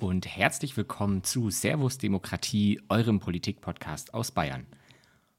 Und herzlich willkommen zu Servus Demokratie, eurem Politik-Podcast aus Bayern.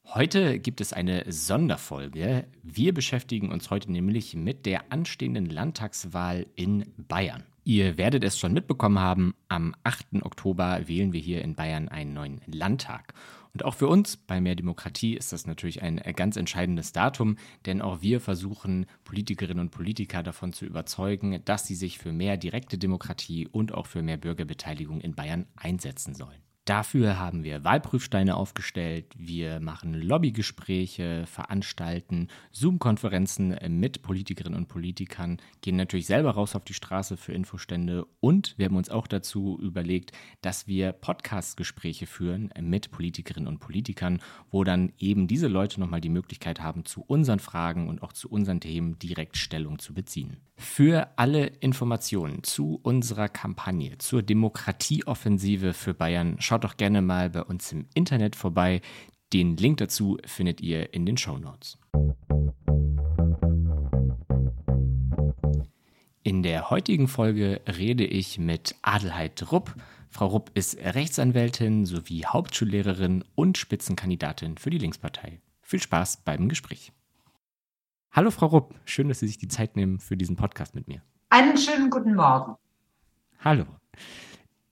Heute gibt es eine Sonderfolge. Wir beschäftigen uns heute nämlich mit der anstehenden Landtagswahl in Bayern. Ihr werdet es schon mitbekommen haben, am 8. Oktober wählen wir hier in Bayern einen neuen Landtag. Und auch für uns bei Mehr Demokratie ist das natürlich ein ganz entscheidendes Datum, denn auch wir versuchen, Politikerinnen und Politiker davon zu überzeugen, dass sie sich für mehr direkte Demokratie und auch für mehr Bürgerbeteiligung in Bayern einsetzen sollen. Dafür haben wir Wahlprüfsteine aufgestellt, wir machen Lobbygespräche, veranstalten Zoom-Konferenzen mit Politikerinnen und Politikern, gehen natürlich selber raus auf die Straße für Infostände und wir haben uns auch dazu überlegt, dass wir Podcast-Gespräche führen mit Politikerinnen und Politikern, wo dann eben diese Leute nochmal die Möglichkeit haben, zu unseren Fragen und auch zu unseren Themen direkt Stellung zu beziehen. Für alle Informationen zu unserer Kampagne zur Demokratieoffensive für Bayern schaut doch gerne mal bei uns im Internet vorbei. Den Link dazu findet ihr in den Show Notes. In der heutigen Folge rede ich mit Adelheid Rupp. Frau Rupp ist Rechtsanwältin sowie Hauptschullehrerin und Spitzenkandidatin für die Linkspartei. Viel Spaß beim Gespräch. Hallo Frau Rupp, schön, dass Sie sich die Zeit nehmen für diesen Podcast mit mir. Einen schönen guten Morgen. Hallo.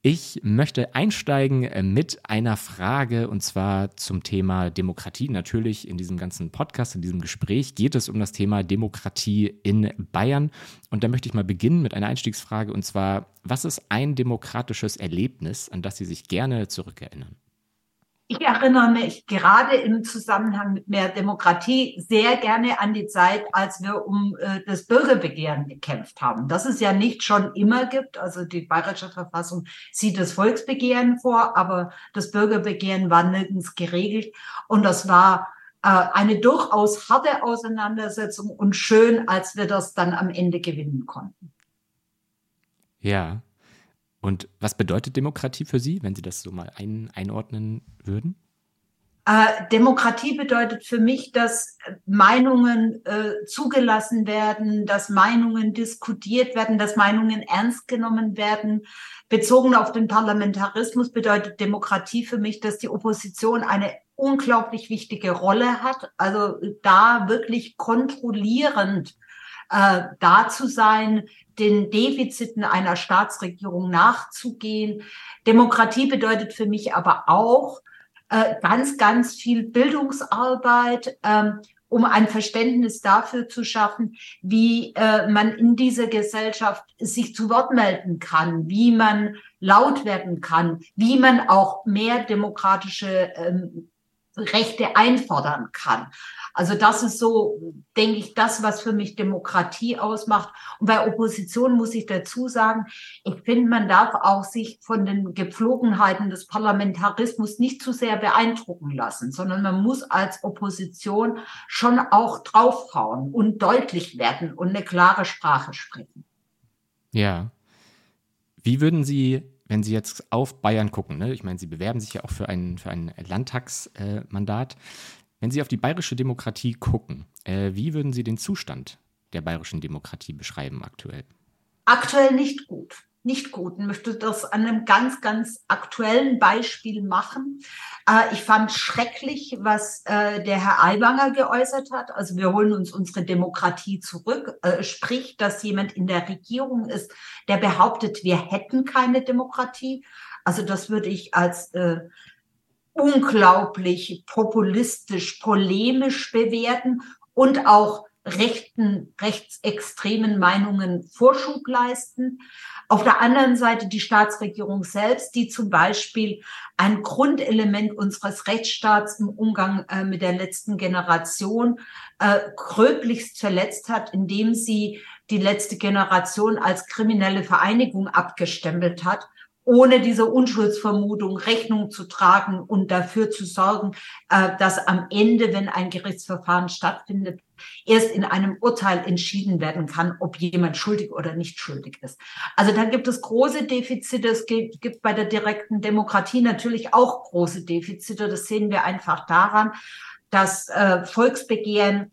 Ich möchte einsteigen äh, mit einer Frage und zwar zum Thema Demokratie. Natürlich in diesem ganzen Podcast, in diesem Gespräch geht es um das Thema Demokratie in Bayern. Und da möchte ich mal beginnen mit einer Einstiegsfrage und zwar, was ist ein demokratisches Erlebnis, an das Sie sich gerne zurückerinnern? Ich erinnere mich gerade im Zusammenhang mit mehr Demokratie sehr gerne an die Zeit, als wir um äh, das Bürgerbegehren gekämpft haben. Das es ja nicht schon immer gibt. Also die bayerische Verfassung sieht das Volksbegehren vor, aber das Bürgerbegehren war nirgends geregelt. Und das war äh, eine durchaus harte Auseinandersetzung und schön, als wir das dann am Ende gewinnen konnten. Ja, und was bedeutet Demokratie für Sie, wenn Sie das so mal ein, einordnen würden? Äh, Demokratie bedeutet für mich, dass Meinungen äh, zugelassen werden, dass Meinungen diskutiert werden, dass Meinungen ernst genommen werden. Bezogen auf den Parlamentarismus bedeutet Demokratie für mich, dass die Opposition eine unglaublich wichtige Rolle hat. Also da wirklich kontrollierend äh, da zu sein, den Defiziten einer Staatsregierung nachzugehen. Demokratie bedeutet für mich aber auch äh, ganz, ganz viel Bildungsarbeit, ähm, um ein Verständnis dafür zu schaffen, wie äh, man in dieser Gesellschaft sich zu Wort melden kann, wie man laut werden kann, wie man auch mehr demokratische ähm, Rechte einfordern kann. Also das ist so, denke ich, das, was für mich Demokratie ausmacht. Und bei Opposition muss ich dazu sagen, ich finde, man darf auch sich von den Gepflogenheiten des Parlamentarismus nicht zu sehr beeindrucken lassen, sondern man muss als Opposition schon auch draufhauen und deutlich werden und eine klare Sprache sprechen. Ja. Wie würden Sie wenn Sie jetzt auf Bayern gucken, ne? ich meine, Sie bewerben sich ja auch für ein, für ein Landtagsmandat. Äh, wenn Sie auf die bayerische Demokratie gucken, äh, wie würden Sie den Zustand der bayerischen Demokratie beschreiben aktuell? Aktuell nicht gut. Nicht gut. Ich möchte das an einem ganz, ganz aktuellen Beispiel machen. Äh, ich fand schrecklich, was äh, der Herr Aiwanger geäußert hat. Also wir holen uns unsere Demokratie zurück. Äh, sprich, dass jemand in der Regierung ist, der behauptet, wir hätten keine Demokratie. Also das würde ich als äh, unglaublich populistisch, polemisch bewerten und auch rechten, rechtsextremen Meinungen Vorschub leisten. Auf der anderen Seite die Staatsregierung selbst, die zum Beispiel ein Grundelement unseres Rechtsstaats im Umgang äh, mit der letzten Generation äh, gröblichst verletzt hat, indem sie die letzte Generation als kriminelle Vereinigung abgestempelt hat ohne diese Unschuldsvermutung Rechnung zu tragen und dafür zu sorgen, äh, dass am Ende, wenn ein Gerichtsverfahren stattfindet, erst in einem Urteil entschieden werden kann, ob jemand schuldig oder nicht schuldig ist. Also da gibt es große Defizite. Es gibt bei der direkten Demokratie natürlich auch große Defizite. Das sehen wir einfach daran, dass äh, Volksbegehren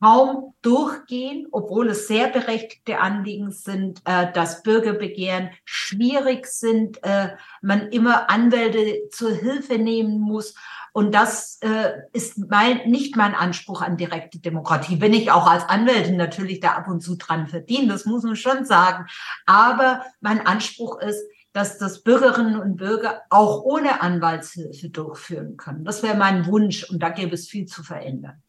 kaum durchgehen, obwohl es sehr berechtigte Anliegen sind, äh, dass Bürgerbegehren schwierig sind, äh, man immer Anwälte zur Hilfe nehmen muss. Und das äh, ist mein, nicht mein Anspruch an direkte Demokratie. Wenn ich auch als Anwältin natürlich da ab und zu dran verdiene, das muss man schon sagen. Aber mein Anspruch ist, dass das Bürgerinnen und Bürger auch ohne Anwaltshilfe durchführen können. Das wäre mein Wunsch und da gäbe es viel zu verändern.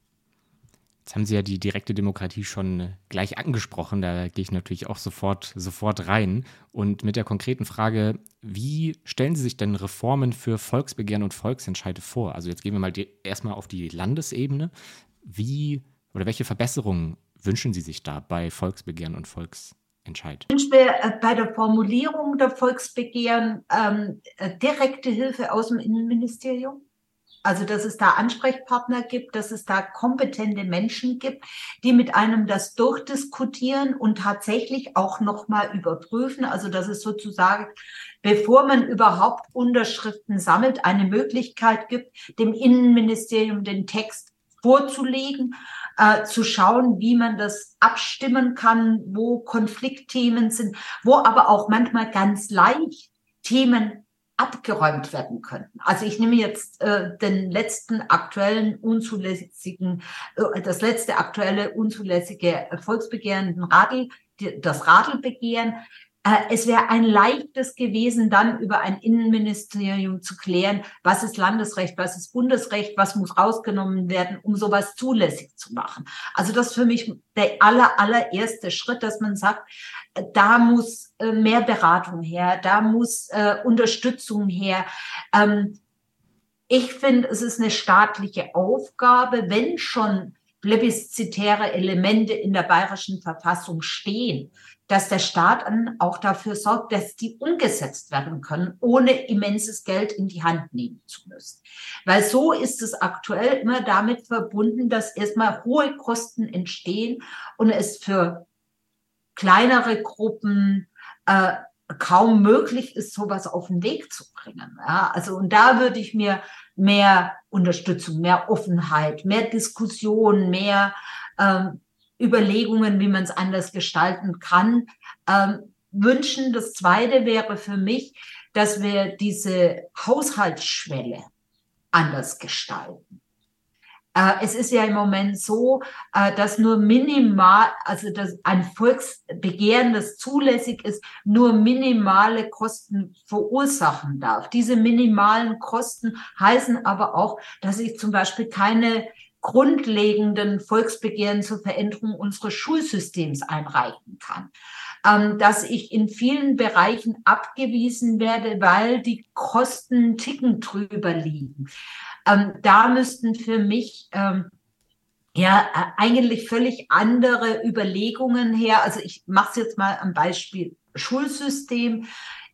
Jetzt haben Sie ja die direkte Demokratie schon gleich angesprochen. Da gehe ich natürlich auch sofort, sofort rein. Und mit der konkreten Frage, wie stellen Sie sich denn Reformen für Volksbegehren und Volksentscheide vor? Also jetzt gehen wir mal erstmal auf die Landesebene. Wie oder welche Verbesserungen wünschen Sie sich da bei Volksbegehren und Volksentscheid? Ich wünsche mir äh, bei der Formulierung der Volksbegehren ähm, äh, direkte Hilfe aus dem Innenministerium also, dass es da Ansprechpartner gibt, dass es da kompetente Menschen gibt, die mit einem das durchdiskutieren und tatsächlich auch nochmal überprüfen. Also, dass es sozusagen, bevor man überhaupt Unterschriften sammelt, eine Möglichkeit gibt, dem Innenministerium den Text vorzulegen, äh, zu schauen, wie man das abstimmen kann, wo Konfliktthemen sind, wo aber auch manchmal ganz leicht Themen abgeräumt werden könnten. Also ich nehme jetzt äh, den letzten aktuellen unzulässigen, äh, das letzte aktuelle unzulässige Volksbegehren, Radl, das Radelbegehren. Äh, es wäre ein leichtes gewesen, dann über ein Innenministerium zu klären, was ist Landesrecht, was ist Bundesrecht, was muss rausgenommen werden, um sowas zulässig zu machen. Also das ist für mich der aller, allererste Schritt, dass man sagt, äh, da muss äh, mehr Beratung her, da muss Unterstützung her. Ähm, ich finde, es ist eine staatliche Aufgabe, wenn schon plebiszitäre Elemente in der bayerischen Verfassung stehen, dass der Staat dann auch dafür sorgt, dass die umgesetzt werden können, ohne immenses Geld in die Hand nehmen zu müssen. Weil so ist es aktuell immer damit verbunden, dass erstmal hohe Kosten entstehen und es für kleinere Gruppen äh, kaum möglich ist, sowas auf den Weg zu bringen. Ja, also und da würde ich mir mehr Unterstützung, mehr Offenheit, mehr Diskussion, mehr ähm, Überlegungen, wie man es anders gestalten kann, ähm, wünschen. Das Zweite wäre für mich, dass wir diese Haushaltsschwelle anders gestalten. Äh, es ist ja im Moment so, äh, dass nur minimal, also dass ein Volksbegehren, das zulässig ist, nur minimale Kosten verursachen darf. Diese minimalen Kosten heißen aber auch, dass ich zum Beispiel keine grundlegenden Volksbegehren zur Veränderung unseres Schulsystems einreichen kann. Ähm, dass ich in vielen Bereichen abgewiesen werde, weil die Kosten Ticken drüber liegen. Ähm, da müssten für mich ähm, ja eigentlich völlig andere Überlegungen her. Also ich mache es jetzt mal am Beispiel Schulsystem.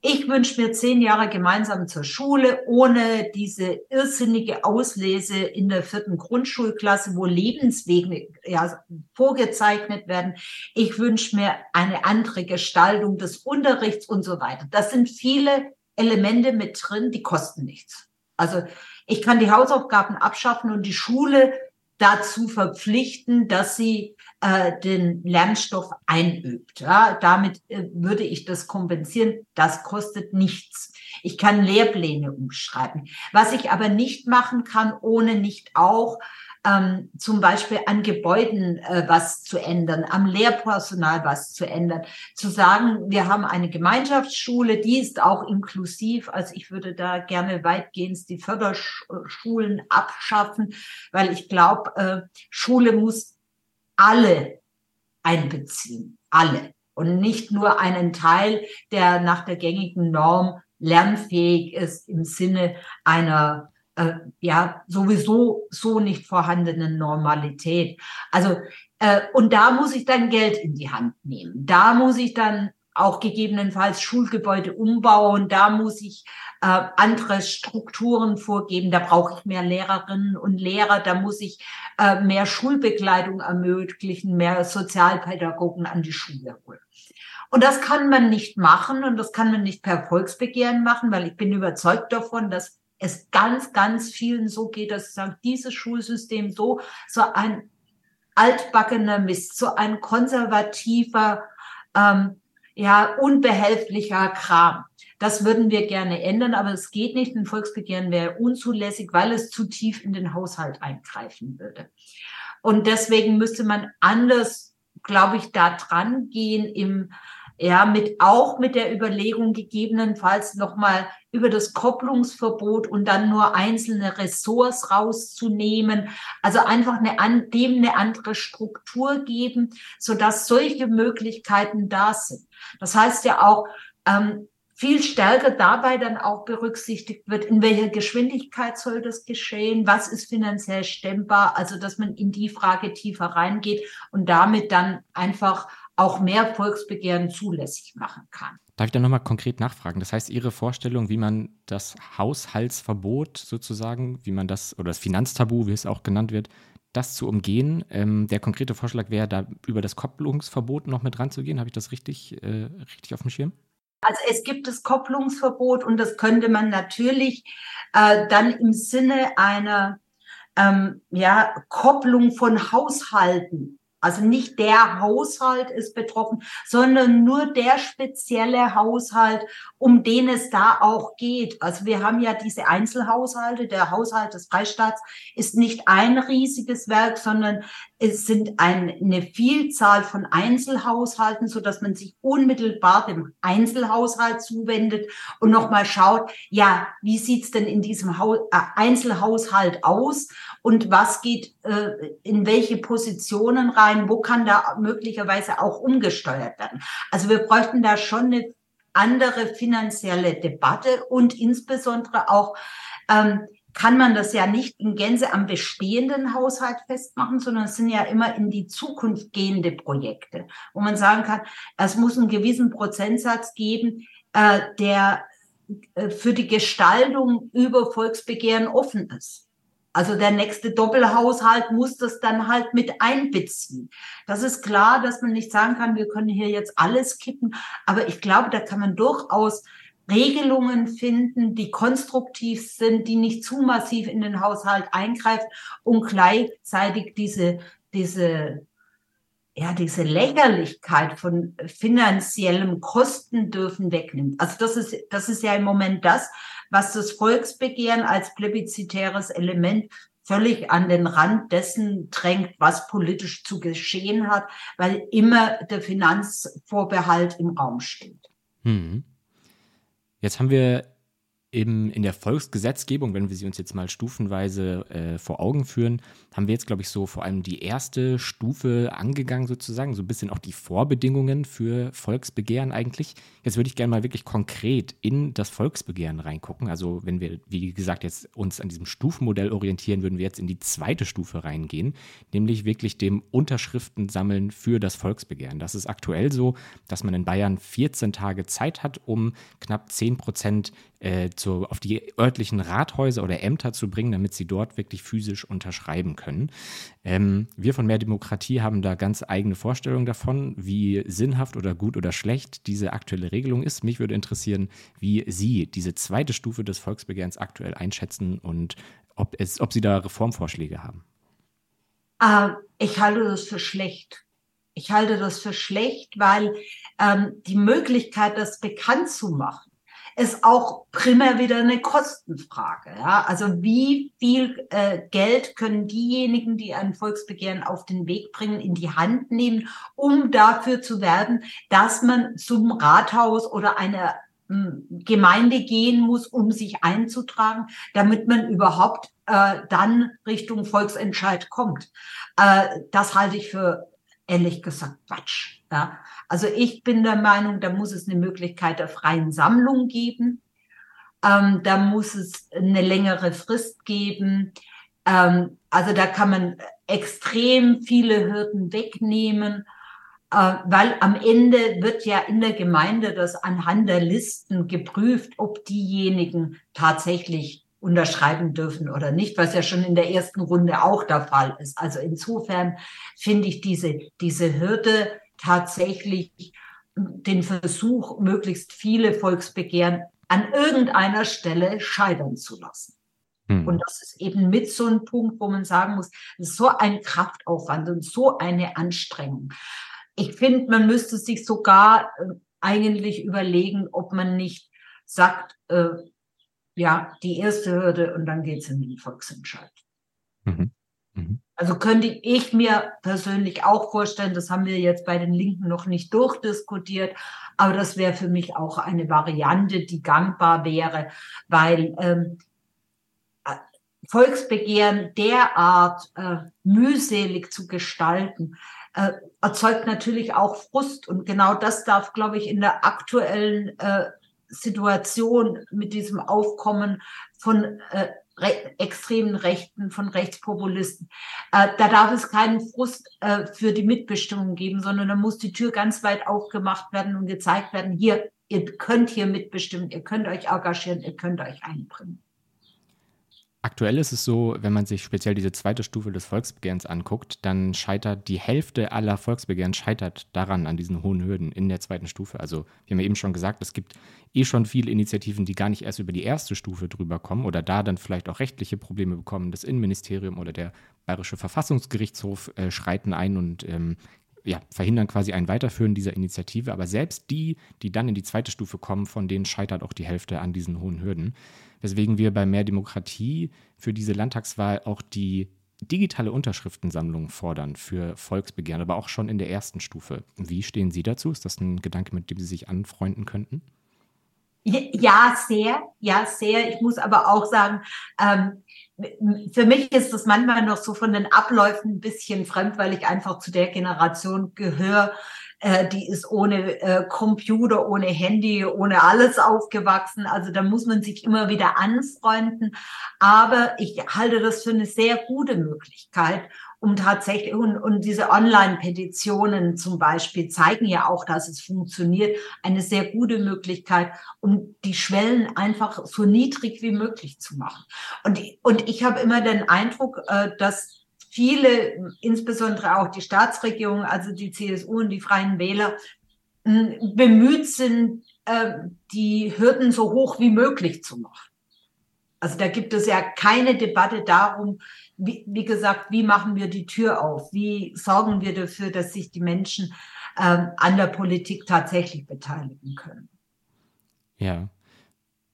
Ich wünsche mir zehn Jahre gemeinsam zur Schule, ohne diese irrsinnige Auslese in der vierten Grundschulklasse, wo Lebenswege ja, vorgezeichnet werden. Ich wünsche mir eine andere Gestaltung des Unterrichts und so weiter. Das sind viele Elemente mit drin, die kosten nichts. Also ich kann die Hausaufgaben abschaffen und die Schule dazu verpflichten, dass sie äh, den Lernstoff einübt. Ja, damit äh, würde ich das kompensieren. Das kostet nichts. Ich kann Lehrpläne umschreiben. Was ich aber nicht machen kann, ohne nicht auch ähm, zum Beispiel an Gebäuden äh, was zu ändern, am Lehrpersonal was zu ändern, zu sagen, wir haben eine Gemeinschaftsschule, die ist auch inklusiv. Also ich würde da gerne weitgehend die Förderschulen abschaffen, weil ich glaube, äh, Schule muss alle einbeziehen, alle und nicht nur einen Teil, der nach der gängigen Norm lernfähig ist im Sinne einer äh, ja sowieso so nicht vorhandenen Normalität. Also äh, und da muss ich dann Geld in die Hand nehmen. Da muss ich dann auch gegebenenfalls Schulgebäude umbauen. Da muss ich äh, andere Strukturen vorgeben. Da brauche ich mehr Lehrerinnen und Lehrer. Da muss ich äh, mehr Schulbegleitung ermöglichen, mehr Sozialpädagogen an die Schule holen. Und das kann man nicht machen und das kann man nicht per Volksbegehren machen, weil ich bin überzeugt davon, dass es ganz, ganz vielen so geht, dass sie sagen, dieses Schulsystem so, so ein altbackener Mist, so ein konservativer, ähm, ja, unbehelflicher Kram. Das würden wir gerne ändern, aber es geht nicht. Ein Volksbegehren wäre unzulässig, weil es zu tief in den Haushalt eingreifen würde. Und deswegen müsste man anders, glaube ich, da dran gehen im ja, mit auch mit der Überlegung gegebenenfalls nochmal über das Kopplungsverbot und dann nur einzelne Ressorts rauszunehmen. Also einfach eine, dem eine andere Struktur geben, so dass solche Möglichkeiten da sind. Das heißt ja auch, ähm, viel stärker dabei dann auch berücksichtigt wird, in welcher Geschwindigkeit soll das geschehen, was ist finanziell stemmbar, also dass man in die Frage tiefer reingeht und damit dann einfach auch mehr Volksbegehren zulässig machen kann. Darf ich da nochmal konkret nachfragen? Das heißt, Ihre Vorstellung, wie man das Haushaltsverbot sozusagen, wie man das, oder das Finanztabu, wie es auch genannt wird, das zu umgehen. Ähm, der konkrete Vorschlag wäre, da über das Kopplungsverbot noch mit ranzugehen. Habe ich das richtig, äh, richtig auf dem Schirm? Also es gibt das Kopplungsverbot und das könnte man natürlich äh, dann im Sinne einer ähm, ja, Kopplung von Haushalten also nicht der Haushalt ist betroffen, sondern nur der spezielle Haushalt, um den es da auch geht. Also wir haben ja diese Einzelhaushalte. Der Haushalt des Freistaats ist nicht ein riesiges Werk, sondern es sind eine Vielzahl von Einzelhaushalten, so dass man sich unmittelbar dem Einzelhaushalt zuwendet und nochmal schaut, ja, wie sieht's denn in diesem äh, Einzelhaushalt aus und was geht äh, in welche Positionen rein, wo kann da möglicherweise auch umgesteuert werden. Also wir bräuchten da schon eine andere finanzielle Debatte und insbesondere auch ähm, kann man das ja nicht in Gänze am bestehenden Haushalt festmachen, sondern es sind ja immer in die Zukunft gehende Projekte, wo man sagen kann, es muss einen gewissen Prozentsatz geben, äh, der äh, für die Gestaltung über Volksbegehren offen ist. Also der nächste Doppelhaushalt muss das dann halt mit einbeziehen. Das ist klar, dass man nicht sagen kann, wir können hier jetzt alles kippen, aber ich glaube, da kann man durchaus Regelungen finden, die konstruktiv sind, die nicht zu massiv in den Haushalt eingreifen und gleichzeitig diese, diese, ja, diese Lächerlichkeit von finanziellem Kosten dürfen wegnimmt. Also das ist, das ist ja im Moment das, was das Volksbegehren als plebiszitäres Element völlig an den Rand dessen drängt, was politisch zu geschehen hat, weil immer der Finanzvorbehalt im Raum steht. Hm. Jetzt haben wir im, in der Volksgesetzgebung, wenn wir sie uns jetzt mal stufenweise äh, vor Augen führen, haben wir jetzt, glaube ich, so vor allem die erste Stufe angegangen, sozusagen, so ein bisschen auch die Vorbedingungen für Volksbegehren eigentlich. Jetzt würde ich gerne mal wirklich konkret in das Volksbegehren reingucken. Also, wenn wir, wie gesagt, jetzt uns an diesem Stufenmodell orientieren, würden wir jetzt in die zweite Stufe reingehen, nämlich wirklich dem Unterschriften sammeln für das Volksbegehren. Das ist aktuell so, dass man in Bayern 14 Tage Zeit hat, um knapp 10 Prozent äh, zu, auf die örtlichen Rathäuser oder Ämter zu bringen, damit sie dort wirklich physisch unterschreiben können. Ähm, wir von Mehr Demokratie haben da ganz eigene Vorstellungen davon, wie sinnhaft oder gut oder schlecht diese aktuelle Regelung ist. Mich würde interessieren, wie Sie diese zweite Stufe des Volksbegehrens aktuell einschätzen und ob, es, ob Sie da Reformvorschläge haben. Äh, ich halte das für schlecht. Ich halte das für schlecht, weil ähm, die Möglichkeit, das bekannt zu machen, ist auch primär wieder eine Kostenfrage. Ja? Also wie viel äh, Geld können diejenigen, die ein Volksbegehren auf den Weg bringen, in die Hand nehmen, um dafür zu werben, dass man zum Rathaus oder einer hm, Gemeinde gehen muss, um sich einzutragen, damit man überhaupt äh, dann Richtung Volksentscheid kommt. Äh, das halte ich für ehrlich gesagt Quatsch. Ja. Also ich bin der Meinung, da muss es eine Möglichkeit der freien Sammlung geben. Ähm, da muss es eine längere Frist geben. Ähm, also da kann man extrem viele Hürden wegnehmen, äh, weil am Ende wird ja in der Gemeinde das anhand der Listen geprüft, ob diejenigen tatsächlich unterschreiben dürfen oder nicht, was ja schon in der ersten Runde auch der Fall ist. Also insofern finde ich diese, diese Hürde tatsächlich den Versuch, möglichst viele Volksbegehren an irgendeiner Stelle scheitern zu lassen. Hm. Und das ist eben mit so einem Punkt, wo man sagen muss, das ist so ein Kraftaufwand und so eine Anstrengung. Ich finde, man müsste sich sogar äh, eigentlich überlegen, ob man nicht sagt, äh, ja, die erste Hürde und dann geht es in den Volksentscheid. Mhm. Also könnte ich mir persönlich auch vorstellen, das haben wir jetzt bei den Linken noch nicht durchdiskutiert, aber das wäre für mich auch eine Variante, die gangbar wäre, weil ähm, Volksbegehren derart äh, mühselig zu gestalten, äh, erzeugt natürlich auch Frust. Und genau das darf, glaube ich, in der aktuellen äh, Situation mit diesem Aufkommen von äh, re extremen Rechten, von Rechtspopulisten, äh, da darf es keinen Frust äh, für die Mitbestimmung geben, sondern da muss die Tür ganz weit aufgemacht werden und gezeigt werden, hier, ihr könnt hier mitbestimmen, ihr könnt euch engagieren, ihr könnt euch einbringen. Aktuell ist es so, wenn man sich speziell diese zweite Stufe des Volksbegehrens anguckt, dann scheitert die Hälfte aller Volksbegehren scheitert daran, an diesen hohen Hürden in der zweiten Stufe. Also wir haben ja eben schon gesagt, es gibt eh schon viele Initiativen, die gar nicht erst über die erste Stufe drüber kommen oder da dann vielleicht auch rechtliche Probleme bekommen. Das Innenministerium oder der Bayerische Verfassungsgerichtshof äh, schreiten ein und ähm, ja, verhindern quasi ein Weiterführen dieser Initiative. Aber selbst die, die dann in die zweite Stufe kommen, von denen scheitert auch die Hälfte an diesen hohen Hürden. Weswegen wir bei Mehr Demokratie für diese Landtagswahl auch die digitale Unterschriftensammlung fordern für Volksbegehren, aber auch schon in der ersten Stufe. Wie stehen Sie dazu? Ist das ein Gedanke, mit dem Sie sich anfreunden könnten? Ja, sehr, ja, sehr. Ich muss aber auch sagen, ähm, für mich ist das manchmal noch so von den Abläufen ein bisschen fremd, weil ich einfach zu der Generation gehöre, äh, die ist ohne äh, Computer, ohne Handy, ohne alles aufgewachsen. Also da muss man sich immer wieder anfreunden. Aber ich halte das für eine sehr gute Möglichkeit, um tatsächlich, und, und diese Online-Petitionen zum Beispiel zeigen ja auch, dass es funktioniert, eine sehr gute Möglichkeit, um die Schwellen einfach so niedrig wie möglich zu machen. Und, und ich habe immer den Eindruck, äh, dass viele, insbesondere auch die Staatsregierung, also die CSU und die Freien Wähler, bemüht sind, äh, die Hürden so hoch wie möglich zu machen. Also da gibt es ja keine Debatte darum, wie, wie gesagt, wie machen wir die Tür auf? Wie sorgen wir dafür, dass sich die Menschen ähm, an der Politik tatsächlich beteiligen können? Ja.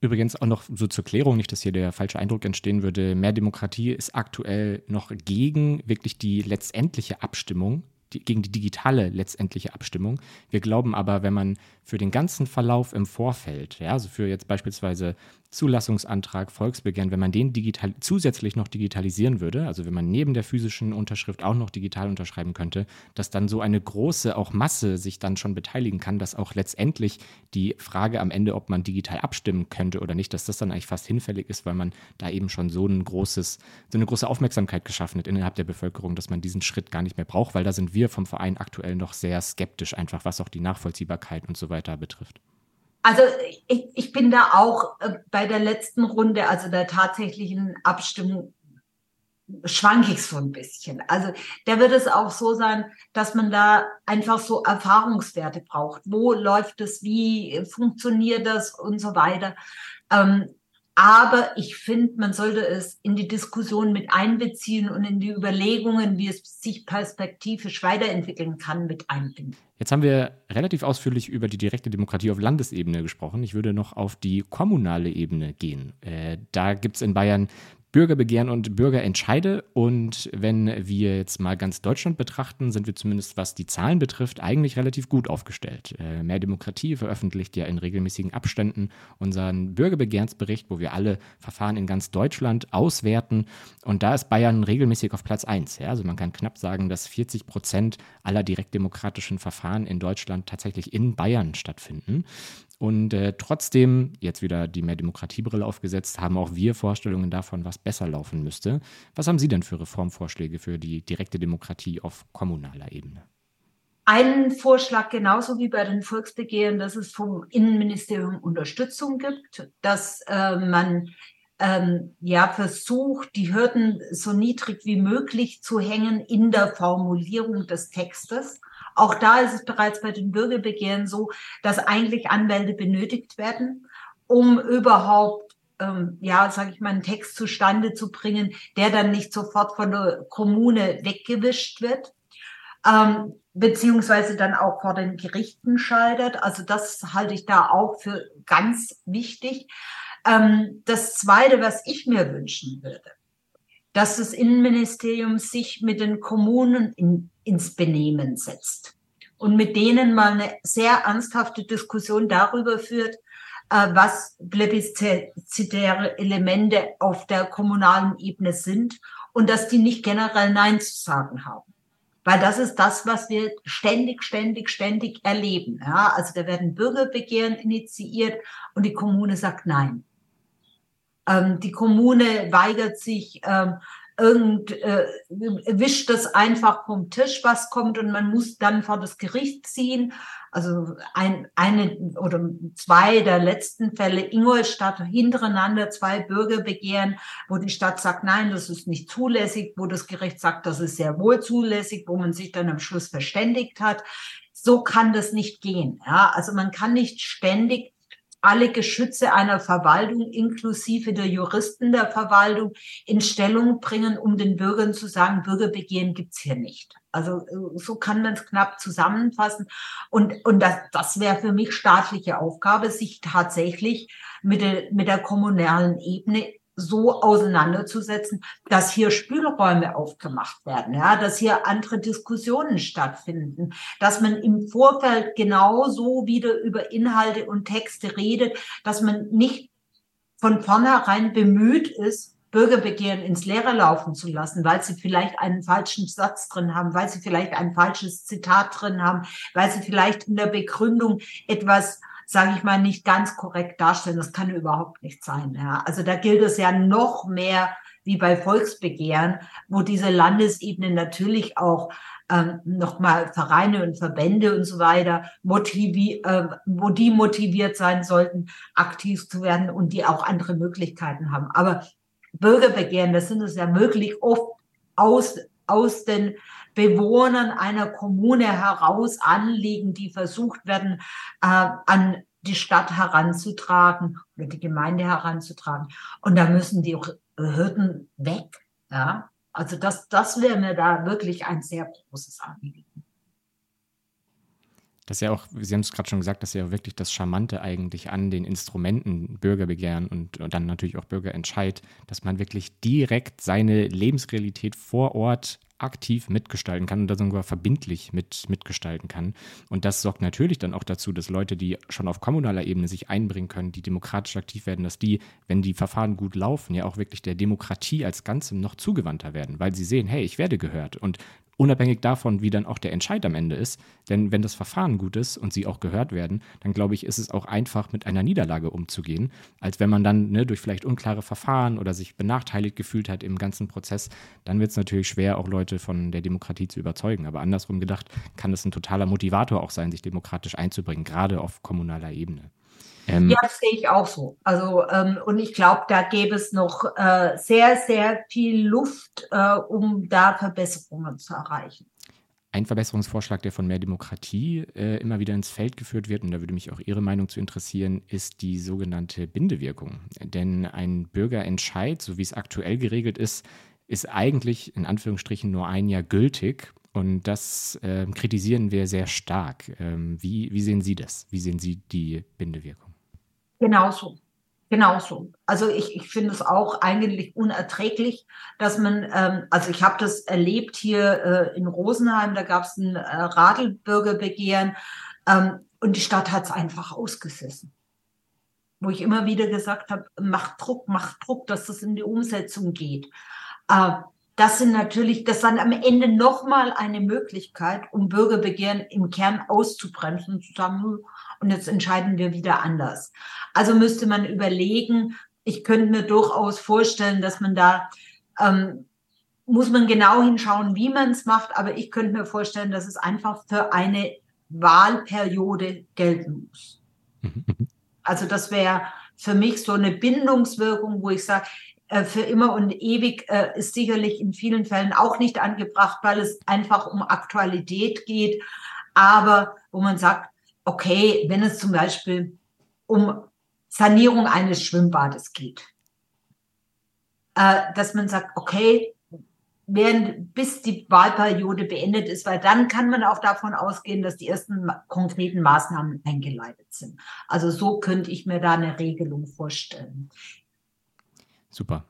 Übrigens auch noch so zur Klärung, nicht, dass hier der falsche Eindruck entstehen würde. Mehr Demokratie ist aktuell noch gegen wirklich die letztendliche Abstimmung die, gegen die digitale letztendliche Abstimmung. Wir glauben aber, wenn man für den ganzen Verlauf im Vorfeld, ja, also für jetzt beispielsweise Zulassungsantrag, Volksbegehren, wenn man den digital, zusätzlich noch digitalisieren würde, also wenn man neben der physischen Unterschrift auch noch digital unterschreiben könnte, dass dann so eine große auch Masse sich dann schon beteiligen kann, dass auch letztendlich die Frage am Ende, ob man digital abstimmen könnte oder nicht, dass das dann eigentlich fast hinfällig ist, weil man da eben schon so ein großes, so eine große Aufmerksamkeit geschaffen hat innerhalb der Bevölkerung, dass man diesen Schritt gar nicht mehr braucht, weil da sind wir vom Verein aktuell noch sehr skeptisch, einfach was auch die Nachvollziehbarkeit und so weiter betrifft. Also ich, ich bin da auch äh, bei der letzten Runde, also der tatsächlichen Abstimmung, schwanke ich so ein bisschen. Also da wird es auch so sein, dass man da einfach so Erfahrungswerte braucht. Wo läuft es, wie funktioniert das und so weiter. Ähm, aber ich finde, man sollte es in die Diskussion mit einbeziehen und in die Überlegungen, wie es sich perspektivisch weiterentwickeln kann, mit einbinden. Jetzt haben wir relativ ausführlich über die direkte Demokratie auf Landesebene gesprochen. Ich würde noch auf die kommunale Ebene gehen. Äh, da gibt es in Bayern Bürgerbegehren und Bürgerentscheide. Und wenn wir jetzt mal ganz Deutschland betrachten, sind wir zumindest, was die Zahlen betrifft, eigentlich relativ gut aufgestellt. Äh, Mehr Demokratie veröffentlicht ja in regelmäßigen Abständen unseren Bürgerbegehrsbericht, wo wir alle Verfahren in ganz Deutschland auswerten. Und da ist Bayern regelmäßig auf Platz 1. Ja? Also man kann knapp sagen, dass 40 Prozent aller direktdemokratischen Verfahren in Deutschland tatsächlich in Bayern stattfinden. Und äh, trotzdem, jetzt wieder die mehr Demokratiebrille aufgesetzt, haben auch wir Vorstellungen davon, was besser laufen müsste. Was haben Sie denn für Reformvorschläge für die direkte Demokratie auf kommunaler Ebene? Einen Vorschlag genauso wie bei den Volksbegehren, dass es vom Innenministerium Unterstützung gibt, dass äh, man ähm, ja versucht, die Hürden so niedrig wie möglich zu hängen in der Formulierung des Textes. Auch da ist es bereits bei den Bürgerbegehren so, dass eigentlich Anwälte benötigt werden, um überhaupt ähm, ja, sage ich mal, einen Text zustande zu bringen, der dann nicht sofort von der Kommune weggewischt wird, ähm, beziehungsweise dann auch vor den Gerichten scheitert. Also das halte ich da auch für ganz wichtig. Ähm, das Zweite, was ich mir wünschen würde, dass das Innenministerium sich mit den Kommunen in, ins Benehmen setzt und mit denen mal eine sehr ernsthafte Diskussion darüber führt, äh, was plebiszitäre Elemente auf der kommunalen Ebene sind und dass die nicht generell Nein zu sagen haben. Weil das ist das, was wir ständig, ständig, ständig erleben. Ja, also da werden Bürgerbegehren initiiert und die Kommune sagt Nein. Ähm, die Kommune weigert sich, ähm, irgend, äh, wischt das einfach vom Tisch, was kommt und man muss dann vor das Gericht ziehen. Also ein, eine oder zwei der letzten Fälle Ingolstadt hintereinander zwei Bürgerbegehren, wo die Stadt sagt, nein, das ist nicht zulässig, wo das Gericht sagt, das ist sehr wohl zulässig, wo man sich dann am Schluss verständigt hat. So kann das nicht gehen. Ja, also man kann nicht ständig alle Geschütze einer Verwaltung inklusive der Juristen der Verwaltung in Stellung bringen, um den Bürgern zu sagen, Bürgerbegehren gibt's hier nicht. Also so kann man es knapp zusammenfassen. Und, und das, das wäre für mich staatliche Aufgabe, sich tatsächlich mit der, mit der kommunalen Ebene so auseinanderzusetzen, dass hier Spielräume aufgemacht werden, ja, dass hier andere Diskussionen stattfinden, dass man im Vorfeld genauso wieder über Inhalte und Texte redet, dass man nicht von vornherein bemüht ist, Bürgerbegehren ins Leere laufen zu lassen, weil sie vielleicht einen falschen Satz drin haben, weil sie vielleicht ein falsches Zitat drin haben, weil sie vielleicht in der Begründung etwas sage ich mal, nicht ganz korrekt darstellen. Das kann überhaupt nicht sein. Ja. Also da gilt es ja noch mehr wie bei Volksbegehren, wo diese Landesebene natürlich auch ähm, nochmal Vereine und Verbände und so weiter motivi äh, wo die motiviert sein sollten, aktiv zu werden und die auch andere Möglichkeiten haben. Aber Bürgerbegehren, das sind es ja möglich oft aus, aus den Bewohnern einer Kommune heraus Anliegen, die versucht werden, äh, an die Stadt heranzutragen oder die Gemeinde heranzutragen. Und da müssen die Hürden weg. Ja, also das, das wäre mir da wirklich ein sehr großes Anliegen. Das ist ja auch, Sie haben es gerade schon gesagt, das ist ja wirklich das Charmante eigentlich an den Instrumenten Bürgerbegehren und, und dann natürlich auch Bürgerentscheid, dass man wirklich direkt seine Lebensrealität vor Ort aktiv mitgestalten kann und da sogar verbindlich mit, mitgestalten kann. Und das sorgt natürlich dann auch dazu, dass Leute, die schon auf kommunaler Ebene sich einbringen können, die demokratisch aktiv werden, dass die, wenn die Verfahren gut laufen, ja auch wirklich der Demokratie als Ganzem noch zugewandter werden, weil sie sehen, hey, ich werde gehört. Und unabhängig davon, wie dann auch der Entscheid am Ende ist. Denn wenn das Verfahren gut ist und sie auch gehört werden, dann glaube ich, ist es auch einfach, mit einer Niederlage umzugehen, als wenn man dann ne, durch vielleicht unklare Verfahren oder sich benachteiligt gefühlt hat im ganzen Prozess. Dann wird es natürlich schwer, auch Leute von der Demokratie zu überzeugen. Aber andersrum gedacht, kann es ein totaler Motivator auch sein, sich demokratisch einzubringen, gerade auf kommunaler Ebene. Ähm, ja, das sehe ich auch so. Also ähm, und ich glaube, da gäbe es noch äh, sehr, sehr viel Luft, äh, um da Verbesserungen zu erreichen. Ein Verbesserungsvorschlag, der von mehr Demokratie äh, immer wieder ins Feld geführt wird, und da würde mich auch Ihre Meinung zu interessieren, ist die sogenannte Bindewirkung. Denn ein Bürgerentscheid, so wie es aktuell geregelt ist, ist eigentlich in Anführungsstrichen nur ein Jahr gültig. Und das äh, kritisieren wir sehr stark. Ähm, wie, wie sehen Sie das? Wie sehen Sie die Bindewirkung? Genauso. Genauso. Also ich, ich finde es auch eigentlich unerträglich, dass man, ähm, also ich habe das erlebt hier äh, in Rosenheim, da gab es ein äh, Radelbürgerbegehren ähm, und die Stadt hat es einfach ausgesessen. Wo ich immer wieder gesagt habe, macht Druck, macht Druck, dass das in die Umsetzung geht. Äh, das sind natürlich, das dann am Ende nochmal eine Möglichkeit, um Bürgerbegehren im Kern auszubremsen und zu sagen, hm, und jetzt entscheiden wir wieder anders. Also müsste man überlegen, ich könnte mir durchaus vorstellen, dass man da, ähm, muss man genau hinschauen, wie man es macht, aber ich könnte mir vorstellen, dass es einfach für eine Wahlperiode gelten muss. Also das wäre für mich so eine Bindungswirkung, wo ich sage, äh, für immer und ewig äh, ist sicherlich in vielen Fällen auch nicht angebracht, weil es einfach um Aktualität geht. Aber wo man sagt, okay, wenn es zum Beispiel um Sanierung eines Schwimmbades geht. Äh, dass man sagt, okay, während, bis die Wahlperiode beendet ist, weil dann kann man auch davon ausgehen, dass die ersten konkreten Maßnahmen eingeleitet sind. Also so könnte ich mir da eine Regelung vorstellen. Super.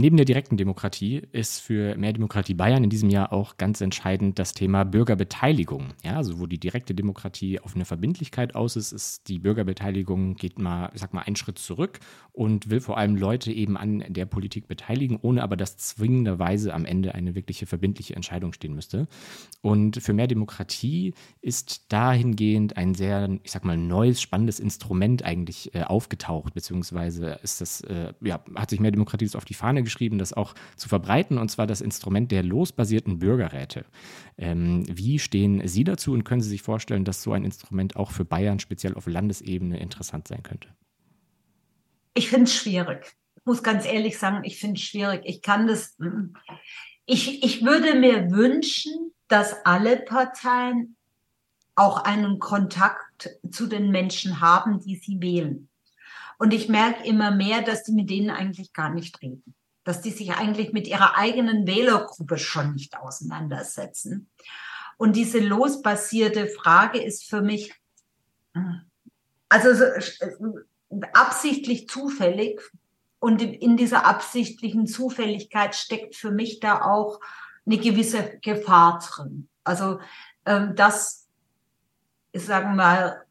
Neben der direkten Demokratie ist für Mehr Demokratie Bayern in diesem Jahr auch ganz entscheidend das Thema Bürgerbeteiligung. Ja, also wo die direkte Demokratie auf eine Verbindlichkeit aus ist, ist die Bürgerbeteiligung geht mal, sag mal, einen Schritt zurück und will vor allem Leute eben an der Politik beteiligen, ohne aber dass zwingenderweise am Ende eine wirkliche verbindliche Entscheidung stehen müsste. Und für Mehr Demokratie ist dahingehend ein sehr, ich sag mal, neues, spannendes Instrument eigentlich äh, aufgetaucht, beziehungsweise ist das, äh, ja, hat sich Mehr Demokratie das auf die Fahne geschrieben, das auch zu verbreiten, und zwar das Instrument der losbasierten Bürgerräte. Ähm, wie stehen Sie dazu und können Sie sich vorstellen, dass so ein Instrument auch für Bayern speziell auf Landesebene interessant sein könnte? Ich finde es schwierig. Ich muss ganz ehrlich sagen, ich finde es schwierig. Ich kann das. Ich, ich würde mir wünschen, dass alle Parteien auch einen Kontakt zu den Menschen haben, die sie wählen. Und ich merke immer mehr, dass die mit denen eigentlich gar nicht reden dass die sich eigentlich mit ihrer eigenen Wählergruppe schon nicht auseinandersetzen. Und diese losbasierte Frage ist für mich, also absichtlich zufällig. Und in dieser absichtlichen Zufälligkeit steckt für mich da auch eine gewisse Gefahr drin. Also, ähm, dass, ich sage mal,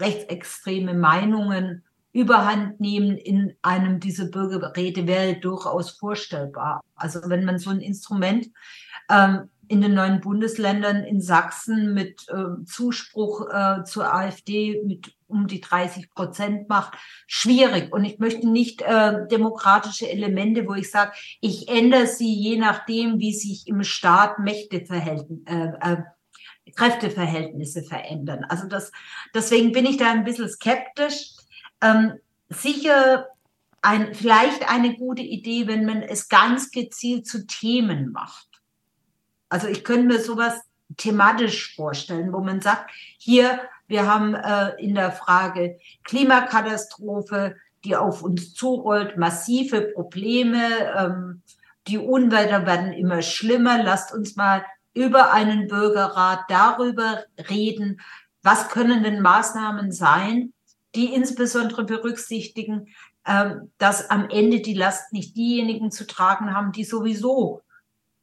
rechtsextreme Meinungen überhand nehmen in einem dieser Bürgerräte wäre durchaus vorstellbar. Also wenn man so ein Instrument ähm, in den neuen Bundesländern in Sachsen mit äh, Zuspruch äh, zur AfD mit um die 30 Prozent macht, schwierig. Und ich möchte nicht äh, demokratische Elemente, wo ich sage, ich ändere sie je nachdem, wie sich im Staat Mächteverhältnis, äh, äh, Kräfteverhältnisse verändern. Also das, deswegen bin ich da ein bisschen skeptisch ähm, sicher ein, vielleicht eine gute Idee, wenn man es ganz gezielt zu Themen macht. Also ich könnte mir sowas thematisch vorstellen, wo man sagt, hier, wir haben äh, in der Frage Klimakatastrophe, die auf uns zurollt, massive Probleme, ähm, die Unwetter werden immer schlimmer. Lasst uns mal über einen Bürgerrat darüber reden, was können denn Maßnahmen sein, die insbesondere berücksichtigen, ähm, dass am Ende die Last nicht diejenigen zu tragen haben, die sowieso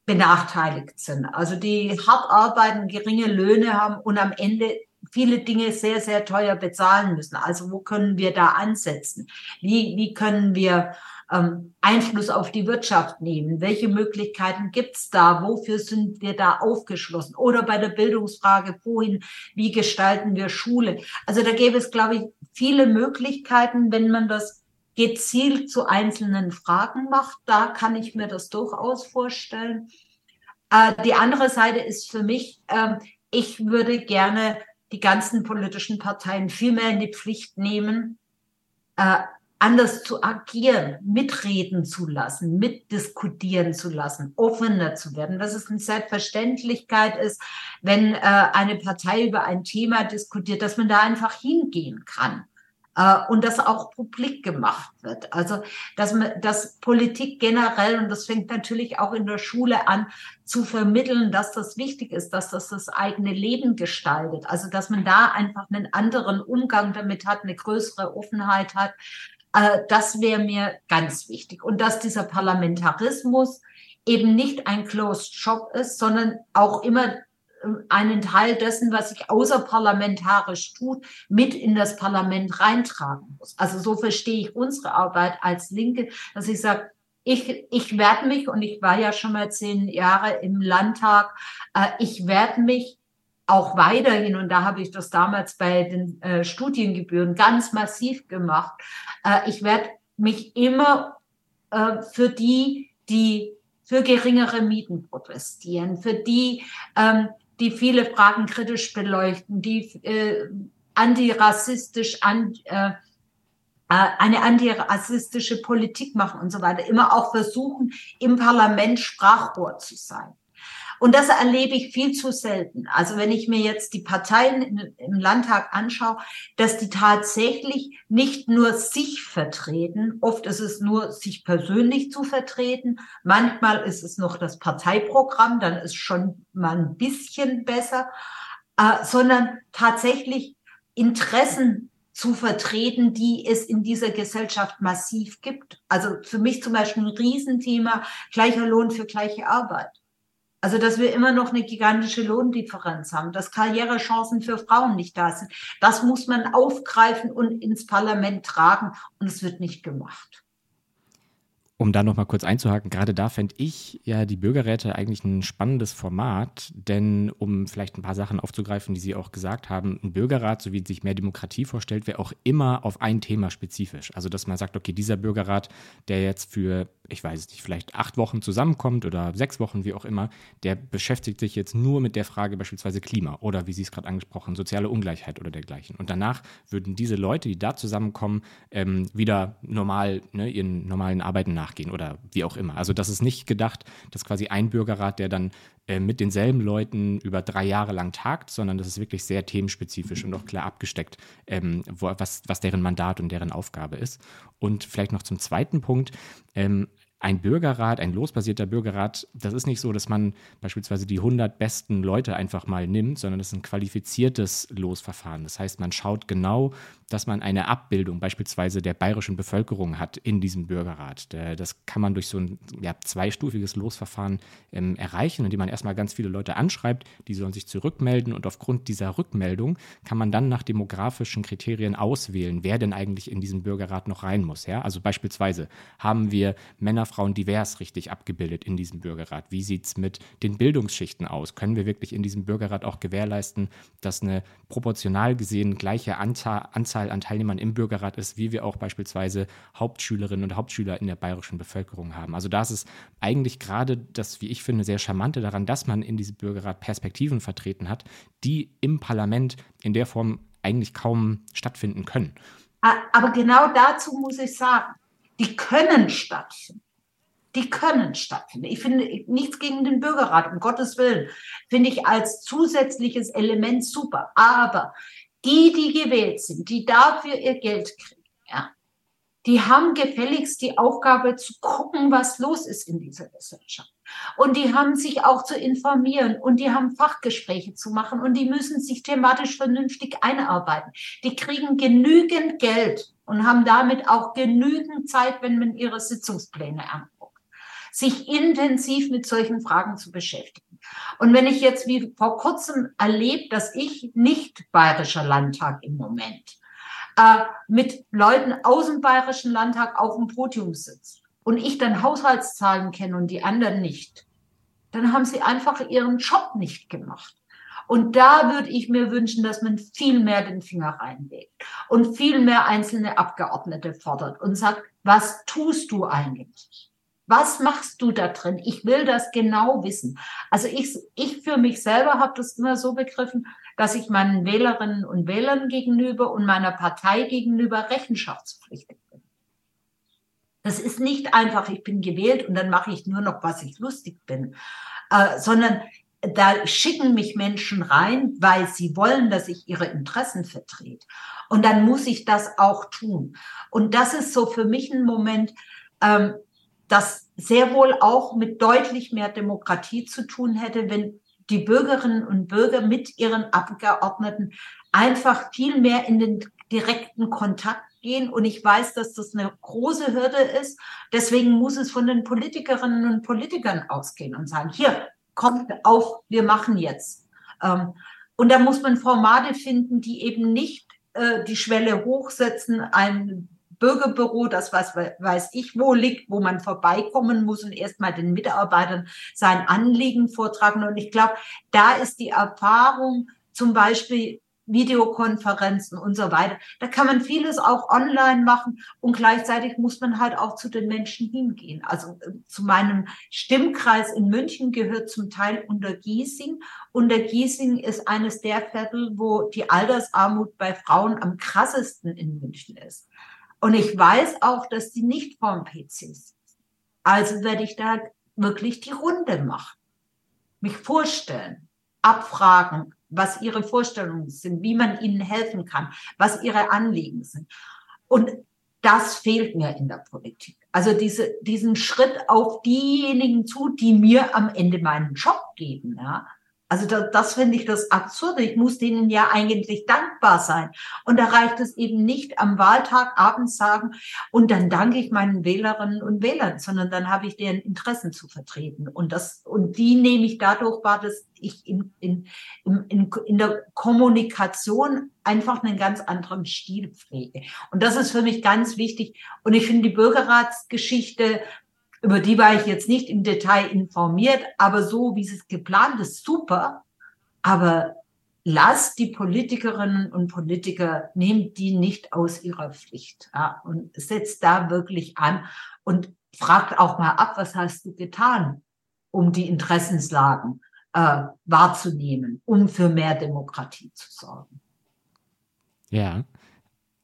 benachteiligt sind. Also die hart arbeiten, geringe Löhne haben und am Ende viele Dinge sehr, sehr teuer bezahlen müssen. Also wo können wir da ansetzen? Wie, wie können wir ähm, Einfluss auf die Wirtschaft nehmen? Welche Möglichkeiten gibt's da? Wofür sind wir da aufgeschlossen? Oder bei der Bildungsfrage, wohin, wie gestalten wir Schule? Also da gäbe es, glaube ich, viele Möglichkeiten, wenn man das gezielt zu einzelnen Fragen macht. Da kann ich mir das durchaus vorstellen. Äh, die andere Seite ist für mich, äh, ich würde gerne die ganzen politischen Parteien viel mehr in die Pflicht nehmen, äh, anders zu agieren, mitreden zu lassen, mitdiskutieren zu lassen, offener zu werden, dass es eine Selbstverständlichkeit ist, wenn äh, eine Partei über ein Thema diskutiert, dass man da einfach hingehen kann äh, und das auch publik gemacht wird. Also, dass man, dass Politik generell, und das fängt natürlich auch in der Schule an, zu vermitteln, dass das wichtig ist, dass das das eigene Leben gestaltet. Also, dass man da einfach einen anderen Umgang damit hat, eine größere Offenheit hat. Äh, das wäre mir ganz wichtig. Und dass dieser Parlamentarismus eben nicht ein Closed Shop ist, sondern auch immer einen Teil dessen, was sich außerparlamentarisch tut, mit in das Parlament reintragen muss. Also so verstehe ich unsere Arbeit als Linke, dass ich sage, ich, ich werde mich, und ich war ja schon mal zehn Jahre im Landtag, äh, ich werde mich auch weiterhin, und da habe ich das damals bei den äh, Studiengebühren ganz massiv gemacht, äh, ich werde mich immer äh, für die, die für geringere Mieten protestieren, für die, ähm, die viele Fragen kritisch beleuchten, die äh, antirassistisch an, äh, äh, eine antirassistische Politik machen und so weiter, immer auch versuchen, im Parlament Sprachrohr zu sein. Und das erlebe ich viel zu selten. Also wenn ich mir jetzt die Parteien im Landtag anschaue, dass die tatsächlich nicht nur sich vertreten, oft ist es nur sich persönlich zu vertreten, manchmal ist es noch das Parteiprogramm, dann ist schon mal ein bisschen besser, äh, sondern tatsächlich Interessen zu vertreten, die es in dieser Gesellschaft massiv gibt. Also für mich zum Beispiel ein Riesenthema, gleicher Lohn für gleiche Arbeit. Also, dass wir immer noch eine gigantische Lohndifferenz haben, dass Karrierechancen für Frauen nicht da sind. Das muss man aufgreifen und ins Parlament tragen. Und es wird nicht gemacht. Um da nochmal kurz einzuhaken, gerade da fände ich ja die Bürgerräte eigentlich ein spannendes Format, denn um vielleicht ein paar Sachen aufzugreifen, die Sie auch gesagt haben, ein Bürgerrat, so wie sich mehr Demokratie vorstellt, wäre auch immer auf ein Thema spezifisch. Also dass man sagt, okay, dieser Bürgerrat, der jetzt für ich weiß nicht, vielleicht acht Wochen zusammenkommt oder sechs Wochen, wie auch immer, der beschäftigt sich jetzt nur mit der Frage beispielsweise Klima oder wie Sie es gerade angesprochen, soziale Ungleichheit oder dergleichen. Und danach würden diese Leute, die da zusammenkommen, ähm, wieder normal ne, ihren normalen Arbeiten nachgehen oder wie auch immer. Also das ist nicht gedacht, dass quasi ein Bürgerrat, der dann äh, mit denselben Leuten über drei Jahre lang tagt, sondern das ist wirklich sehr themenspezifisch und auch klar abgesteckt, ähm, wo, was, was deren Mandat und deren Aufgabe ist. Und vielleicht noch zum zweiten Punkt. Ähm, ein Bürgerrat, ein losbasierter Bürgerrat, das ist nicht so, dass man beispielsweise die 100 besten Leute einfach mal nimmt, sondern das ist ein qualifiziertes Losverfahren. Das heißt, man schaut genau, dass man eine Abbildung beispielsweise der bayerischen Bevölkerung hat in diesem Bürgerrat. Das kann man durch so ein ja, zweistufiges Losverfahren ähm, erreichen, indem man erstmal ganz viele Leute anschreibt, die sollen sich zurückmelden und aufgrund dieser Rückmeldung kann man dann nach demografischen Kriterien auswählen, wer denn eigentlich in diesen Bürgerrat noch rein muss. Ja? Also beispielsweise haben wir Männer, Frauen divers richtig abgebildet in diesem Bürgerrat? Wie sieht es mit den Bildungsschichten aus? Können wir wirklich in diesem Bürgerrat auch gewährleisten, dass eine proportional gesehen gleiche Anzahl, Anzahl an Teilnehmern im Bürgerrat ist, wie wir auch beispielsweise Hauptschülerinnen und Hauptschüler in der bayerischen Bevölkerung haben? Also da ist es eigentlich gerade das, wie ich finde, sehr charmante daran, dass man in diesem Bürgerrat Perspektiven vertreten hat, die im Parlament in der Form eigentlich kaum stattfinden können. Aber genau dazu muss ich sagen, die können stattfinden die können stattfinden. Ich finde nichts gegen den Bürgerrat, um Gottes Willen, finde ich als zusätzliches Element super. Aber die, die gewählt sind, die dafür ihr Geld kriegen, ja, die haben gefälligst die Aufgabe zu gucken, was los ist in dieser Gesellschaft. Und die haben sich auch zu informieren und die haben Fachgespräche zu machen und die müssen sich thematisch vernünftig einarbeiten. Die kriegen genügend Geld und haben damit auch genügend Zeit, wenn man ihre Sitzungspläne anguckt sich intensiv mit solchen Fragen zu beschäftigen. Und wenn ich jetzt wie vor kurzem erlebt, dass ich nicht bayerischer Landtag im Moment äh, mit Leuten aus dem bayerischen Landtag auf dem Podium sitze und ich dann Haushaltszahlen kenne und die anderen nicht, dann haben sie einfach ihren Job nicht gemacht. Und da würde ich mir wünschen, dass man viel mehr den Finger reinlegt und viel mehr einzelne Abgeordnete fordert und sagt, was tust du eigentlich? Was machst du da drin? Ich will das genau wissen. Also ich, ich für mich selber habe das immer so begriffen, dass ich meinen Wählerinnen und Wählern gegenüber und meiner Partei gegenüber rechenschaftspflichtig bin. Das ist nicht einfach, ich bin gewählt und dann mache ich nur noch, was ich lustig bin, äh, sondern da schicken mich Menschen rein, weil sie wollen, dass ich ihre Interessen vertrete. Und dann muss ich das auch tun. Und das ist so für mich ein Moment, ähm, das sehr wohl auch mit deutlich mehr Demokratie zu tun hätte, wenn die Bürgerinnen und Bürger mit ihren Abgeordneten einfach viel mehr in den direkten Kontakt gehen. Und ich weiß, dass das eine große Hürde ist. Deswegen muss es von den Politikerinnen und Politikern ausgehen und sagen, hier, kommt auf, wir machen jetzt. Ähm, und da muss man Formate finden, die eben nicht äh, die Schwelle hochsetzen, ein Bürgerbüro, das was weiß ich wo liegt, wo man vorbeikommen muss und erstmal den Mitarbeitern sein Anliegen vortragen. Und ich glaube, da ist die Erfahrung zum Beispiel Videokonferenzen und so weiter. Da kann man vieles auch online machen und gleichzeitig muss man halt auch zu den Menschen hingehen. Also äh, zu meinem Stimmkreis in München gehört zum Teil Untergiesing. Untergiesing ist eines der Viertel, wo die Altersarmut bei Frauen am krassesten in München ist. Und ich weiß auch, dass die nicht vorm PC sitzen. Also werde ich da wirklich die Runde machen. mich vorstellen, abfragen, was ihre Vorstellungen sind, wie man ihnen helfen kann, was ihre Anliegen sind. Und das fehlt mir in der Politik. Also diese, diesen Schritt auf diejenigen zu, die mir am Ende meinen Job geben. Ja. Also das, das finde ich das Absurde. Ich muss denen ja eigentlich dankbar sein. Und da reicht es eben nicht am Wahltag abends sagen, und dann danke ich meinen Wählerinnen und Wählern, sondern dann habe ich deren Interessen zu vertreten. Und das, und die nehme ich dadurch wahr, dass ich in, in, in, in der Kommunikation einfach einen ganz anderen Stil pflege. Und das ist für mich ganz wichtig. Und ich finde die Bürgerratsgeschichte über die war ich jetzt nicht im Detail informiert, aber so wie es geplant ist, super. Aber lasst die Politikerinnen und Politiker, nehmt die nicht aus ihrer Pflicht ja, und setzt da wirklich an und fragt auch mal ab, was hast du getan, um die Interessenslagen äh, wahrzunehmen, um für mehr Demokratie zu sorgen. Ja,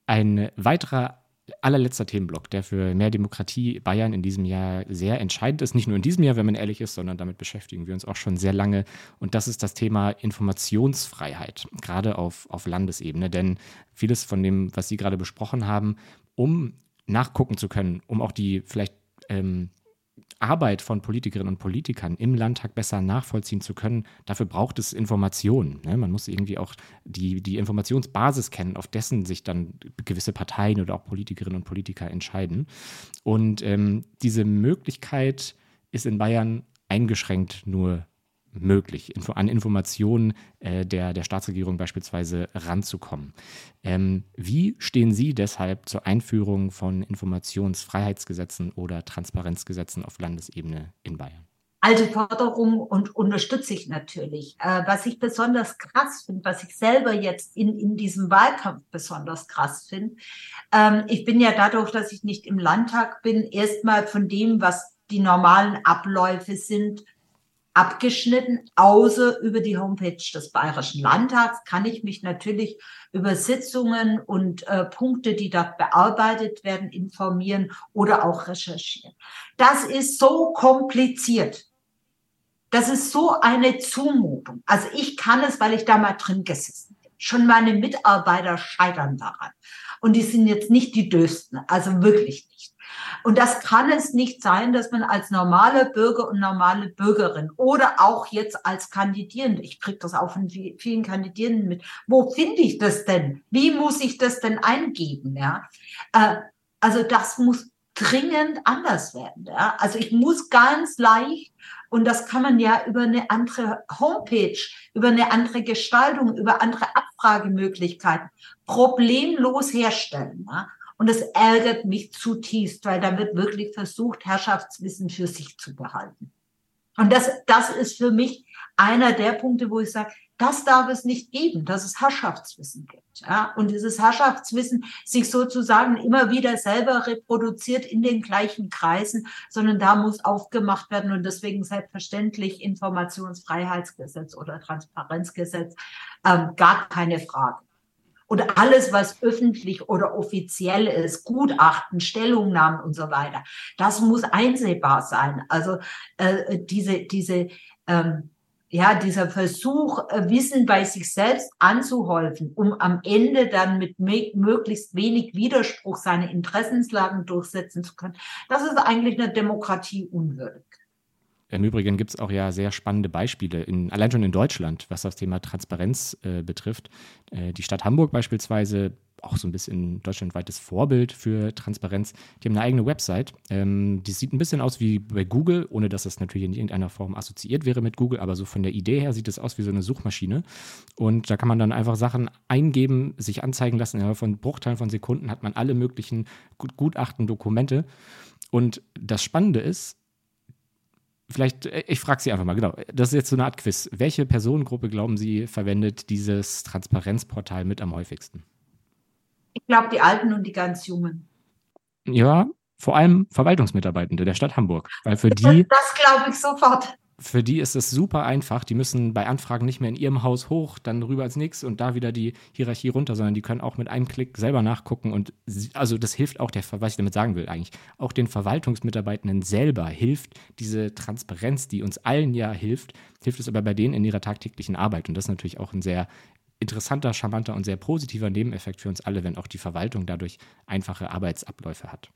ein weiterer allerletzter Themenblock, der für mehr Demokratie Bayern in diesem Jahr sehr entscheidend ist. Nicht nur in diesem Jahr, wenn man ehrlich ist, sondern damit beschäftigen wir uns auch schon sehr lange. Und das ist das Thema Informationsfreiheit, gerade auf, auf Landesebene. Denn vieles von dem, was Sie gerade besprochen haben, um nachgucken zu können, um auch die vielleicht ähm, Arbeit von Politikerinnen und Politikern im Landtag besser nachvollziehen zu können, dafür braucht es Informationen. Ne? Man muss irgendwie auch die, die Informationsbasis kennen, auf dessen sich dann gewisse Parteien oder auch Politikerinnen und Politiker entscheiden. Und ähm, diese Möglichkeit ist in Bayern eingeschränkt nur möglich, an Informationen äh, der, der Staatsregierung beispielsweise ranzukommen. Ähm, wie stehen Sie deshalb zur Einführung von Informationsfreiheitsgesetzen oder Transparenzgesetzen auf Landesebene in Bayern? alte Forderung und unterstütze ich natürlich. Äh, was ich besonders krass finde, was ich selber jetzt in, in diesem Wahlkampf besonders krass finde, ähm, ich bin ja dadurch, dass ich nicht im Landtag bin, erstmal von dem, was die normalen Abläufe sind, abgeschnitten, außer über die Homepage des Bayerischen Landtags kann ich mich natürlich über Sitzungen und äh, Punkte, die dort bearbeitet werden, informieren oder auch recherchieren. Das ist so kompliziert. Das ist so eine Zumutung. Also ich kann es, weil ich da mal drin gesessen bin. Schon meine Mitarbeiter scheitern daran. Und die sind jetzt nicht die dösten, also wirklich. Und das kann es nicht sein, dass man als normale Bürger und normale Bürgerin oder auch jetzt als Kandidierende, ich kriege das auch von vielen Kandidierenden mit, wo finde ich das denn? Wie muss ich das denn eingeben? Ja? Äh, also das muss dringend anders werden. Ja? Also ich muss ganz leicht und das kann man ja über eine andere Homepage, über eine andere Gestaltung, über andere Abfragemöglichkeiten problemlos herstellen. Ja? Und es ärgert mich zutiefst, weil da wird wirklich versucht, Herrschaftswissen für sich zu behalten. Und das, das ist für mich einer der Punkte, wo ich sage, das darf es nicht geben, dass es Herrschaftswissen gibt. Ja? Und dieses Herrschaftswissen sich sozusagen immer wieder selber reproduziert in den gleichen Kreisen, sondern da muss aufgemacht werden und deswegen selbstverständlich Informationsfreiheitsgesetz oder Transparenzgesetz, ähm, gar keine Frage. Und alles, was öffentlich oder offiziell ist, Gutachten, Stellungnahmen und so weiter, das muss einsehbar sein. Also äh, diese, diese ähm, ja, dieser Versuch, äh, Wissen bei sich selbst anzuhäufen, um am Ende dann mit möglichst wenig Widerspruch seine Interessenslagen durchsetzen zu können, das ist eigentlich eine Demokratie unwürdig. Im Übrigen gibt es auch ja sehr spannende Beispiele, in, allein schon in Deutschland, was das Thema Transparenz äh, betrifft. Äh, die Stadt Hamburg beispielsweise, auch so ein bisschen deutschlandweites Vorbild für Transparenz, die haben eine eigene Website. Ähm, die sieht ein bisschen aus wie bei Google, ohne dass das natürlich in irgendeiner Form assoziiert wäre mit Google, aber so von der Idee her sieht es aus wie so eine Suchmaschine. Und da kann man dann einfach Sachen eingeben, sich anzeigen lassen. Ja, von Bruchteilen von Sekunden hat man alle möglichen Gutachten, Dokumente. Und das Spannende ist, vielleicht, äh, ich frage Sie einfach mal, genau, das ist jetzt so eine Art Quiz. Welche Personengruppe, glauben Sie, verwendet dieses Transparenzportal mit am häufigsten? Ich glaube, die Alten und die ganz Jungen. Ja, vor allem Verwaltungsmitarbeitende der Stadt Hamburg. Weil für die. Das glaube ich sofort. Für die ist es super einfach. Die müssen bei Anfragen nicht mehr in ihrem Haus hoch, dann rüber als nichts und da wieder die Hierarchie runter, sondern die können auch mit einem Klick selber nachgucken. Und also das hilft auch der, was ich damit sagen will eigentlich, auch den Verwaltungsmitarbeitenden selber hilft diese Transparenz, die uns allen ja hilft, hilft es aber bei denen in ihrer tagtäglichen Arbeit. Und das ist natürlich auch ein sehr interessanter, charmanter und sehr positiver Nebeneffekt für uns alle, wenn auch die Verwaltung dadurch einfache Arbeitsabläufe hat.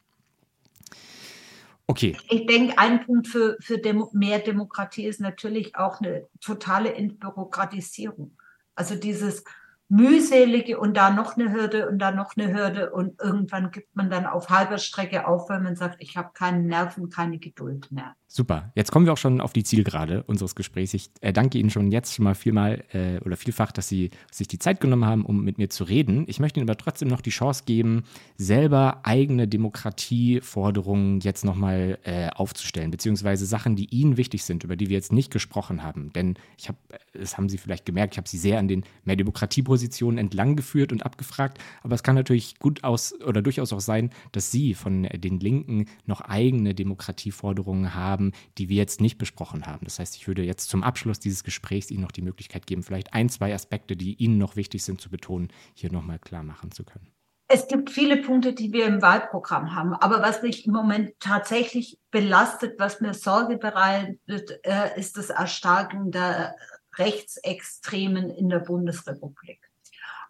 Okay. Ich denke, ein Punkt für, für Demo mehr Demokratie ist natürlich auch eine totale Entbürokratisierung. Also dieses mühselige und da noch eine Hürde und da noch eine Hürde und irgendwann gibt man dann auf halber Strecke auf, weil man sagt, ich habe keine Nerven, keine Geduld mehr. Super. Jetzt kommen wir auch schon auf die Zielgerade unseres Gesprächs. Ich äh, danke Ihnen schon jetzt schon mal vielmal äh, oder vielfach, dass Sie sich die Zeit genommen haben, um mit mir zu reden. Ich möchte Ihnen aber trotzdem noch die Chance geben, selber eigene Demokratieforderungen jetzt nochmal äh, aufzustellen, beziehungsweise Sachen, die Ihnen wichtig sind, über die wir jetzt nicht gesprochen haben. Denn ich habe, das haben Sie vielleicht gemerkt, ich habe Sie sehr an den mehr Demokratiepositionen entlang geführt und abgefragt. Aber es kann natürlich gut aus oder durchaus auch sein, dass Sie von den Linken noch eigene Demokratieforderungen haben haben, die wir jetzt nicht besprochen haben. Das heißt, ich würde jetzt zum Abschluss dieses Gesprächs Ihnen noch die Möglichkeit geben, vielleicht ein, zwei Aspekte, die Ihnen noch wichtig sind zu betonen, hier nochmal klar machen zu können. Es gibt viele Punkte, die wir im Wahlprogramm haben. Aber was mich im Moment tatsächlich belastet, was mir Sorge bereitet, äh, ist das Erstarken der Rechtsextremen in der Bundesrepublik.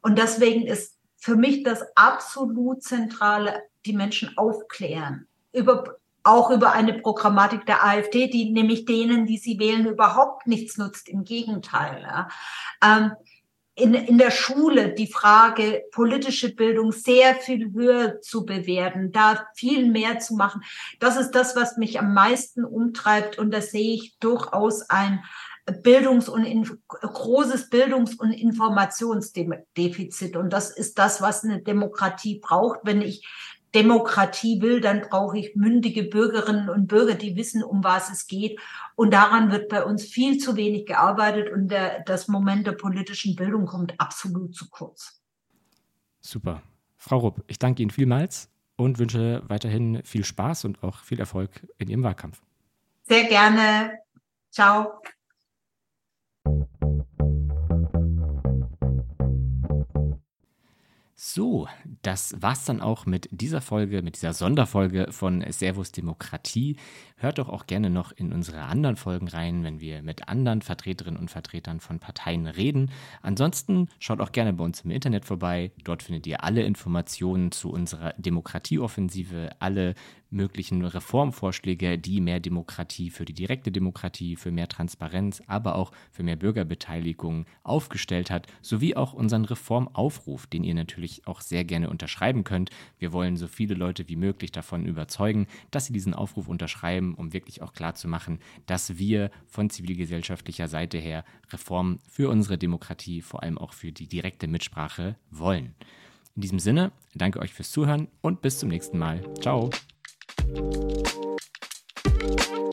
Und deswegen ist für mich das absolut Zentrale, die Menschen aufklären über auch über eine Programmatik der AfD, die nämlich denen, die sie wählen, überhaupt nichts nutzt. Im Gegenteil. Ja. Ähm, in, in der Schule die Frage politische Bildung sehr viel höher zu bewerten, da viel mehr zu machen. Das ist das, was mich am meisten umtreibt. Und da sehe ich durchaus ein Bildungs- und großes Bildungs- und Informationsdefizit. Und das ist das, was eine Demokratie braucht. Wenn ich Demokratie will, dann brauche ich mündige Bürgerinnen und Bürger, die wissen, um was es geht. Und daran wird bei uns viel zu wenig gearbeitet und der, das Moment der politischen Bildung kommt absolut zu kurz. Super. Frau Rupp, ich danke Ihnen vielmals und wünsche weiterhin viel Spaß und auch viel Erfolg in Ihrem Wahlkampf. Sehr gerne. Ciao. So, das war's dann auch mit dieser Folge, mit dieser Sonderfolge von Servus Demokratie. Hört doch auch gerne noch in unsere anderen Folgen rein, wenn wir mit anderen Vertreterinnen und Vertretern von Parteien reden. Ansonsten schaut auch gerne bei uns im Internet vorbei. Dort findet ihr alle Informationen zu unserer Demokratieoffensive, alle möglichen Reformvorschläge, die mehr Demokratie für die direkte Demokratie, für mehr Transparenz, aber auch für mehr Bürgerbeteiligung aufgestellt hat, sowie auch unseren Reformaufruf, den ihr natürlich auch sehr gerne unterschreiben könnt. Wir wollen so viele Leute wie möglich davon überzeugen, dass sie diesen Aufruf unterschreiben, um wirklich auch klarzumachen, dass wir von zivilgesellschaftlicher Seite her Reformen für unsere Demokratie, vor allem auch für die direkte Mitsprache wollen. In diesem Sinne, danke euch fürs Zuhören und bis zum nächsten Mal. Ciao. Música